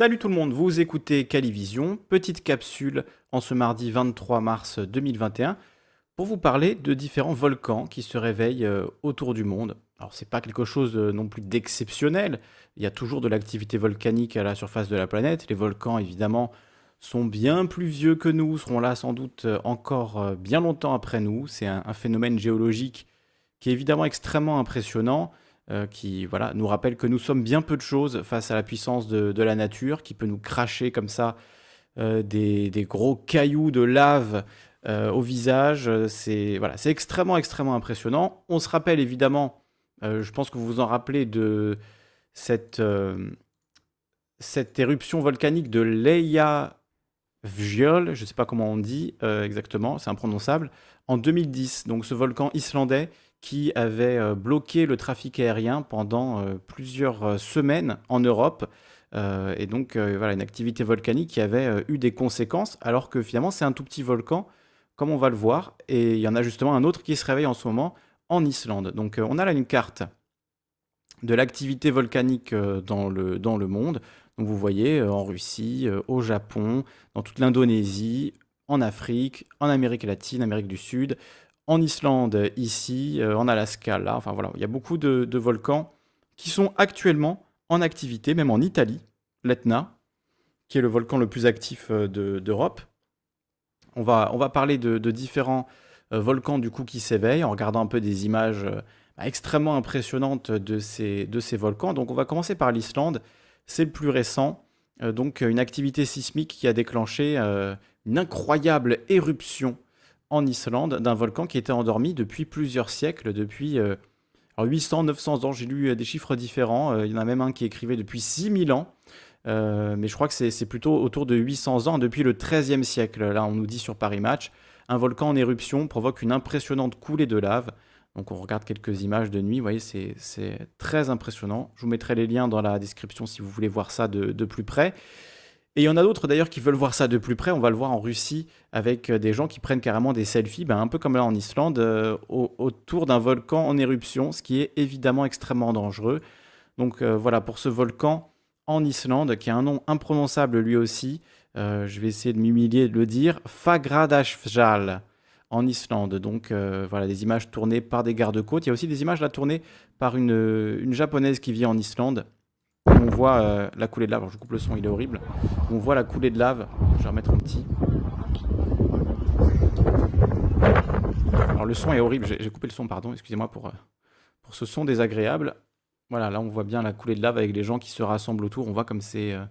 Salut tout le monde, vous écoutez Calivision, petite capsule en ce mardi 23 mars 2021 pour vous parler de différents volcans qui se réveillent euh, autour du monde. Alors c'est pas quelque chose euh, non plus d'exceptionnel, il y a toujours de l'activité volcanique à la surface de la planète, les volcans évidemment sont bien plus vieux que nous, seront là sans doute euh, encore bien longtemps après nous, c'est un, phénomène géologique qui est évidemment extrêmement impressionnant, euh, qui voilà, nous rappelle que nous sommes bien peu de choses face à la puissance de, la nature, qui peut nous cracher comme ça euh, des, gros cailloux de lave euh, au visage. C'est voilà, extrêmement, extrêmement impressionnant. On se rappelle évidemment, je pense que vous vous en rappelez de cette, cette éruption volcanique de Leia Vjol, je ne sais pas comment on dit exactement, c'est imprononçable, en 2010. Donc ce volcan islandais qui avait euh, bloqué le trafic aérien pendant euh, plusieurs euh, semaines en Europe. et donc, voilà, une activité volcanique qui avait eu des conséquences, alors que finalement, c'est un tout petit volcan, comme on va le voir. Et il y en a justement un autre qui se réveille en ce moment en Islande. Donc, on a là une carte de l'activité volcanique dans le, dans le monde. Donc, vous voyez, en Russie, au Japon, dans toute l'Indonésie, en Afrique, en Amérique latine, Amérique du Sud, en Islande ici, euh, en Alaska là, enfin voilà, il y a beaucoup de, volcans qui sont actuellement en activité, même en Italie, l'Etna, qui est le volcan le plus actif euh, d'Europe. on, va, on va parler de, différents euh, volcans du coup qui s'éveillent en regardant un peu des images bah, extrêmement impressionnantes de ces, de ces volcans. Donc on va commencer par l'Islande, c'est le plus récent. donc une activité sismique qui a déclenché une incroyable éruption en Islande d'un volcan qui était endormi depuis plusieurs siècles, depuis 800, euh, 900 ans. J'ai lu euh, des chiffres différents. Euh, il y en a même un qui écrivait depuis 6000 ans. mais je crois que c'est plutôt autour de 800 ans, depuis le 13e siècle. Là, on nous dit sur Paris Match, un volcan en éruption provoque une impressionnante coulée de lave. Donc on regarde quelques images de nuit, vous voyez, c'est très impressionnant. Je vous mettrai les liens dans la description si vous voulez voir ça de, de plus près. Et il y en a d'autres d'ailleurs qui veulent voir ça de plus près. On va le voir en Russie avec euh, des gens qui prennent carrément des selfies, ben, un peu comme là en Islande, euh, autour d'un volcan en éruption, ce qui est évidemment extrêmement dangereux. Donc euh, voilà, pour ce volcan en Islande, qui a un nom imprononçable lui aussi, je vais essayer de m'humilier de le dire, Fagradalsfjall en Islande. Donc voilà, des images tournées par des gardes-côtes. Il y a aussi des images là tournées par une, une japonaise qui vit en Islande on voit euh, la coulée de lave. Je coupe le son, il est horrible. On voit la coulée de lave. Je vais remettre un petit. Alors le son est horrible. J'ai coupé le son, pardon. Excusez-moi pour, euh, pour ce son désagréable. Voilà, là on voit bien la coulée de lave avec les gens qui se rassemblent autour. On voit comme c'est euh,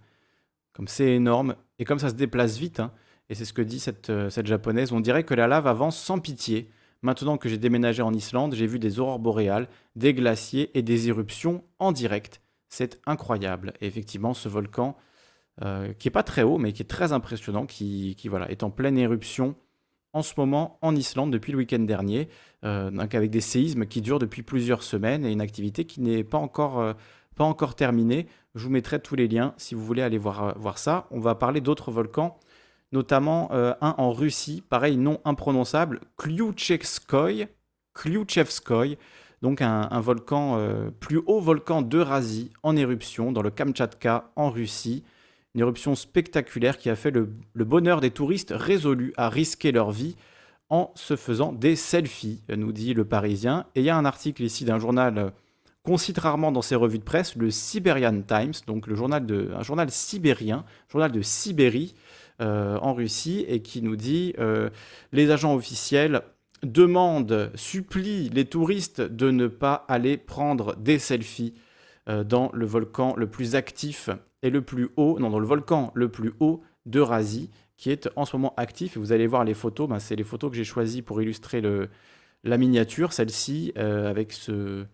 énorme et comme ça se déplace vite. Hein. Et c'est ce que dit cette japonaise. On dirait que la lave avance sans pitié. Maintenant que j'ai déménagé en Islande, j'ai vu des aurores boréales, des glaciers et des éruptions en direct. C'est incroyable. Et effectivement, ce volcan, euh, qui est pas très haut, mais qui est très impressionnant, qui, voilà, est en pleine éruption en ce moment en Islande depuis le week-end dernier, euh, avec des séismes qui durent depuis plusieurs semaines et une activité qui n'est pas encore, euh, pas encore terminée. Je vous mettrai tous les liens si vous voulez aller voir, voir ça. On va parler d'autres volcans, notamment un en Russie, pareil, nom imprononçable, Klyuchevskoy. Klyuchevskoy donc un, volcan, euh, plus haut volcan d'Eurasie en éruption dans le Kamtchatka en Russie. Une éruption spectaculaire qui a fait le, bonheur des touristes résolus à risquer leur vie en se faisant des selfies, nous dit le Parisien. Et il y a un article ici d'un journal qu'on cite rarement dans ses revues de presse, le Siberian Times, donc le journal de, un journal sibérien, journal de Sibérie euh, en Russie, et qui nous dit euh, les agents officiels demande, supplie les touristes de ne pas aller prendre des selfies euh, dans le volcan le plus actif et le plus haut, non, dans le volcan le plus haut d'Eurasie, qui est en ce moment actif. Et vous allez voir les photos, ben, c'est les photos que j'ai choisies pour illustrer la miniature, celle-ci, euh, avec ce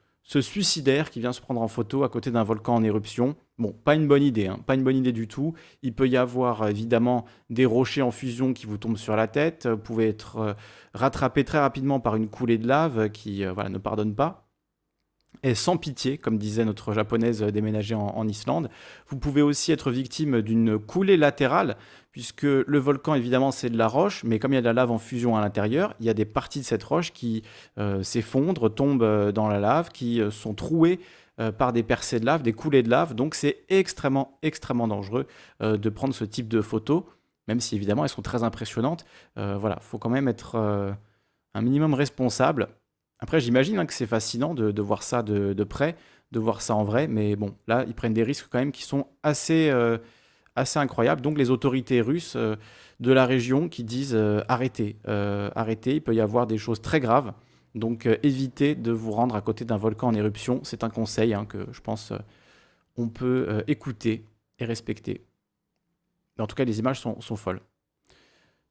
suicidaire qui vient se prendre en photo à côté d'un volcan en éruption. Bon, pas une bonne idée, hein, pas une bonne idée du tout. Il peut y avoir évidemment des rochers en fusion qui vous tombent sur la tête. Vous pouvez être euh, rattrapé très rapidement par une coulée de lave qui euh, ne pardonne pas et sans pitié, comme disait notre japonaise déménagée en, Islande. Vous pouvez aussi être victime d'une coulée latérale, puisque le volcan, évidemment, c'est de la roche, mais comme il y a de la lave en fusion à l'intérieur, il y a des parties de cette roche qui euh, s'effondrent, tombent euh, dans la lave, qui euh, sont trouées par des percées de lave, des coulées de lave. Donc c'est extrêmement, extrêmement dangereux de prendre ce type de photos, même si évidemment elles sont très impressionnantes. voilà, il faut quand même être un minimum responsable. Après, j'imagine hein, que c'est fascinant de, voir ça de, près, de voir ça en vrai, mais bon, là, ils prennent des risques quand même qui sont assez, assez incroyables. Donc les autorités russes de la région qui disent arrêtez, arrêtez, il peut y avoir des choses très graves. Donc euh, évitez de vous rendre à côté d'un volcan en éruption. C'est un conseil hein, que je pense euh, on peut euh, écouter et respecter. en tout cas, les images sont, folles.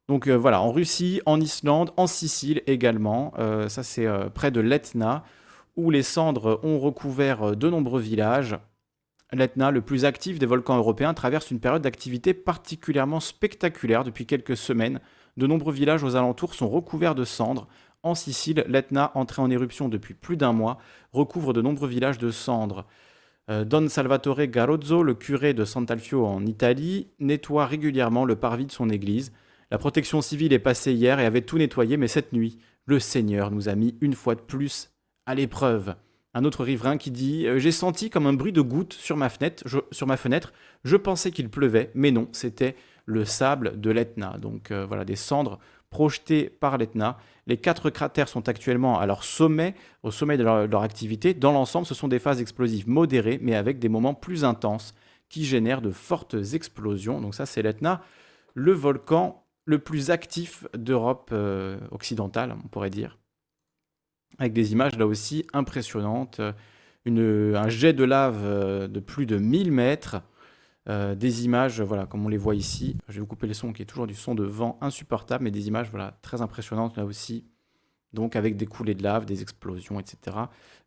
Donc voilà, en Russie, en Islande, en Sicile également. ça, c'est près de l'Etna, où les cendres ont recouvert de nombreux villages. L'Etna, le plus actif des volcans européens, traverse une période d'activité particulièrement spectaculaire depuis quelques semaines. De nombreux villages aux alentours sont recouverts de cendres, en Sicile, l'Etna, entré en éruption depuis plus d'un mois, recouvre de nombreux villages de cendres. Euh, Don Salvatore Garozzo, le curé de Sant'Alfio en Italie, nettoie régulièrement le parvis de son église. La protection civile est passée hier et avait tout nettoyé, mais cette nuit, le Seigneur nous a mis une fois de plus à l'épreuve. Un autre riverain qui dit euh, J'ai senti comme un bruit de gouttes sur ma fenêtre. Je, sur ma fenêtre. je pensais qu'il pleuvait, mais non, c'était le sable de l'Etna. Donc euh, voilà, des cendres projetées par l'Etna. Les quatre cratères sont actuellement à leur sommet, au sommet de leur, activité. Dans l'ensemble, ce sont des phases explosives modérées, mais avec des moments plus intenses qui génèrent de fortes explosions. Donc ça, c'est l'Etna, le volcan le plus actif d'Europe euh, occidentale, on pourrait dire. Avec des images là aussi impressionnantes. un jet de lave euh, de plus de 1000 mètres. Euh, des images, voilà, comme on les voit ici. Je vais vous couper les sons, qui est toujours du son de vent insupportable, mais des images, voilà, très impressionnantes là aussi. Donc avec des coulées de lave, des explosions, etc.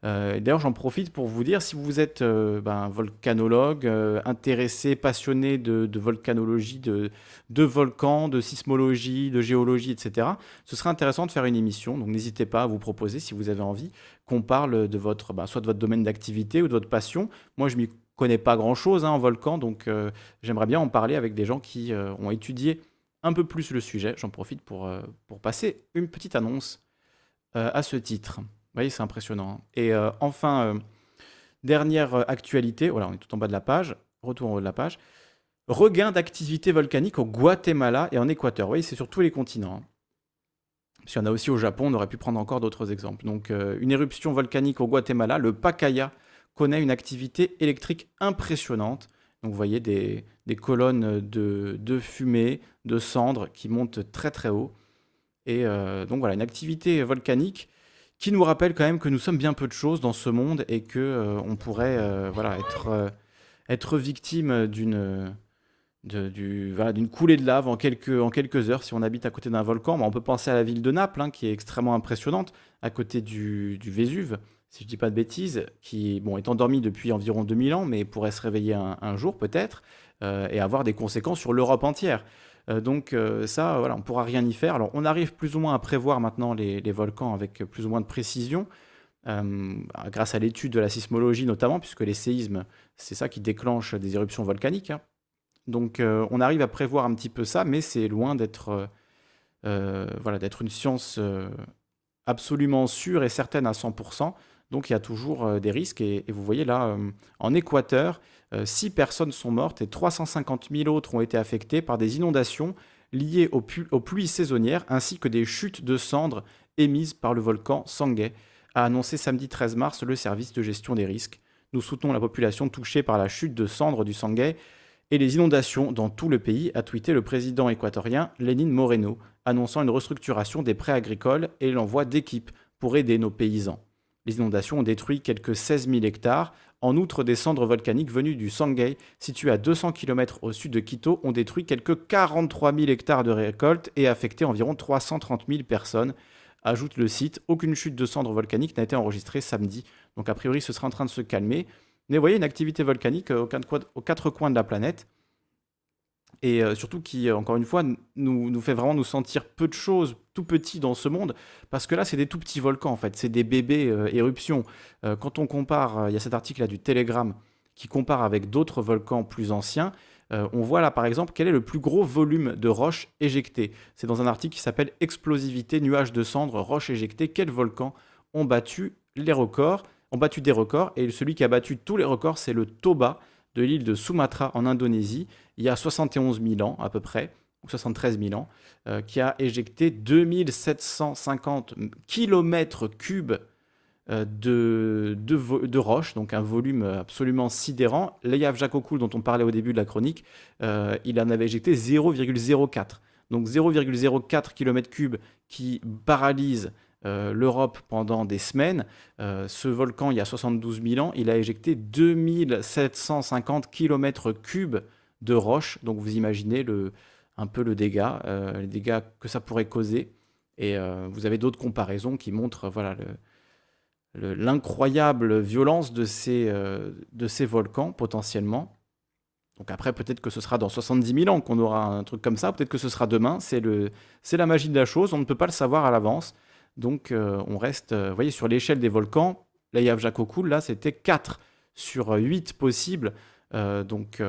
Euh, d'ailleurs, j'en profite pour vous dire, si vous êtes euh, ben, volcanologue, intéressé, passionné de, volcanologie, de, de, volcans, de sismologie, de géologie, etc., ce serait intéressant de faire une émission. Donc n'hésitez pas à vous proposer, si vous avez envie, qu'on parle de votre, ben, soit de votre domaine d'activité ou de votre passion. Moi, je m'y connais pas grand-chose hein, en volcan, donc euh, j'aimerais bien en parler avec des gens qui euh, ont étudié un peu plus le sujet. J'en profite pour, euh, passer une petite annonce à ce titre. Vous voyez, c'est impressionnant. Hein. Et enfin, dernière actualité, voilà, on est tout en bas de la page, retour en haut de la page. Regain d'activité volcanique au Guatemala et en Équateur. Vous voyez, c'est sur tous les continents. Hein. Y en a aussi au Japon, on aurait pu prendre encore d'autres exemples. Donc, une éruption volcanique au Guatemala, le Pacaya, connaît une activité électrique impressionnante. Donc vous voyez des, colonnes de, fumée, de cendres qui montent très très haut. Et euh, donc voilà, une activité volcanique qui nous rappelle quand même que nous sommes bien peu de choses dans ce monde et que euh, on pourrait euh, voilà, être, être victime d'une d'une coulée de lave en quelques, en quelques heures si on habite à côté d'un volcan. on peut penser à la ville de Naples, hein, qui est extrêmement impressionnante, à côté du, du Vésuve si je dis pas de bêtises, qui bon, est endormi depuis environ 2000 ans, mais pourrait se réveiller un, jour peut-être euh, et avoir des conséquences sur l'Europe entière. Euh, donc euh, ça, voilà, on ne pourra rien y faire. Alors on arrive plus ou moins à prévoir maintenant les, volcans avec plus ou moins de précision, grâce à l'étude de la sismologie notamment, puisque les séismes, c'est ça qui déclenche des éruptions volcaniques. Hein. Donc on arrive à prévoir un petit peu ça, mais c'est loin d'être voilà, une science absolument sûre et certaine à 100%. Donc il y a toujours euh, des risques. Et, vous voyez là, euh, en Équateur, 6 euh, personnes sont mortes et 350 000 autres ont été affectées par des inondations liées aux, pluies saisonnières ainsi que des chutes de cendres émises par le volcan Sangay, a annoncé samedi 13 mars le service de gestion des risques. Nous soutenons la population touchée par la chute de cendres du Sangay et les inondations dans tout le pays, a tweeté le président équatorien Lénine Moreno, annonçant une restructuration des prêts agricoles et l'envoi d'équipes pour aider nos paysans. Les inondations ont détruit quelques 16 000 hectares. En outre, des cendres volcaniques venues du Sangay, situé à 200 km au sud de Quito, ont détruit quelques 43 000 hectares de récoltes et affecté environ 330 000 personnes. Ajoute le site, aucune chute de cendres volcaniques n'a été enregistrée samedi. Donc a priori, ce sera en train de se calmer. Mais vous voyez, une activité volcanique aux quatre coins de la planète et euh, surtout qui, encore une fois, nous, nous fait vraiment nous sentir peu de choses, tout petits dans ce monde, parce que là, c'est des tout petits volcans, en fait, c'est des bébés euh, éruptions. Euh, quand on compare, il y a cet article-là du Telegram qui compare avec d'autres volcans plus anciens, on voit là, par exemple, quel est le plus gros volume de roches éjectées. C'est dans un article qui s'appelle Explosivité, nuages de cendres, roches éjectées, quels volcans ont battu les records ont battu des records? Et celui qui a battu tous les records, c'est le Toba de l'île de Sumatra en Indonésie, il y a 71 000 ans à peu près, ou 73 000 ans, euh, qui a éjecté 2750 km cubes euh, de, de, roches, donc un volume absolument sidérant. L'Eyav Jakokul, dont on parlait au début de la chronique, euh, il en avait éjecté 0,04. Donc 0,04 km3 qui paralyse euh, l'Europe pendant des semaines. ce volcan, il y a 72 000 ans, il a éjecté 2750 km3 de roches. Donc vous imaginez le, un peu le dégât, les dégâts que ça pourrait causer. Et vous avez d'autres comparaisons qui montrent voilà, le, l'incroyable violence de ces, euh, de ces volcans potentiellement. Donc après, peut-être que ce sera dans 70 000 ans qu'on aura un truc comme ça, peut-être que ce sera demain, c'est la magie de la chose, on ne peut pas le savoir à l'avance. Donc euh, on reste, euh, vous voyez, sur l'échelle des volcans, l'Ayav Jakokul, là, c'était 4 sur 8 possibles. donc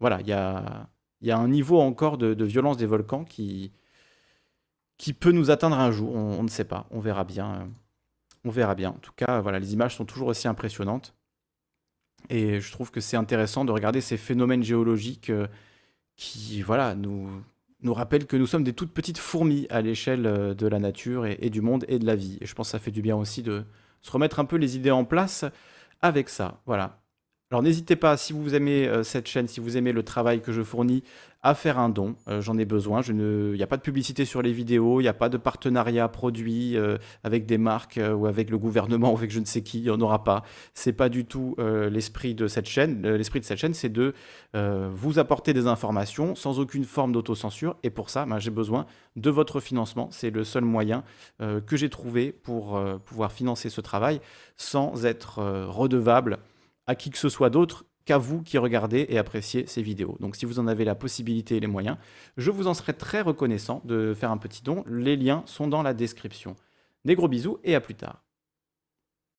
voilà, il y a, un niveau encore de, violence des volcans qui, peut nous atteindre un jour, on, on ne sait pas, on verra bien. On verra bien. En tout cas, voilà, les images sont toujours aussi impressionnantes. Et je trouve que c'est intéressant de regarder ces phénomènes géologiques euh, qui voilà, nous, nous rappellent que nous sommes des toutes petites fourmis à l'échelle euh, de la nature et, du monde et de la vie. Et je pense que ça fait du bien aussi de se remettre un peu les idées en place avec ça. Voilà. Alors n'hésitez pas, si vous aimez euh, cette chaîne, si vous aimez le travail que je fournis, à faire un don. Euh, j'en ai besoin. Il n'y a pas de publicité sur les vidéos, il n'y a pas de partenariat produit euh, avec des marques ou avec le gouvernement ou avec je ne sais qui. Il n'y en aura pas. C'est pas du tout l'esprit de cette chaîne. L'esprit de cette chaîne, c'est de vous apporter des informations sans aucune forme d'autocensure. Et pour ça, ben, j'ai besoin de votre financement. C'est le seul moyen que j'ai trouvé pour pouvoir financer ce travail sans être redevable à qui que ce soit d'autre qu'à vous qui regardez et appréciez ces vidéos. Donc si vous en avez la possibilité et les moyens, je vous en serais très reconnaissant de faire un petit don. Les liens sont dans la description. Des gros bisous et à plus tard.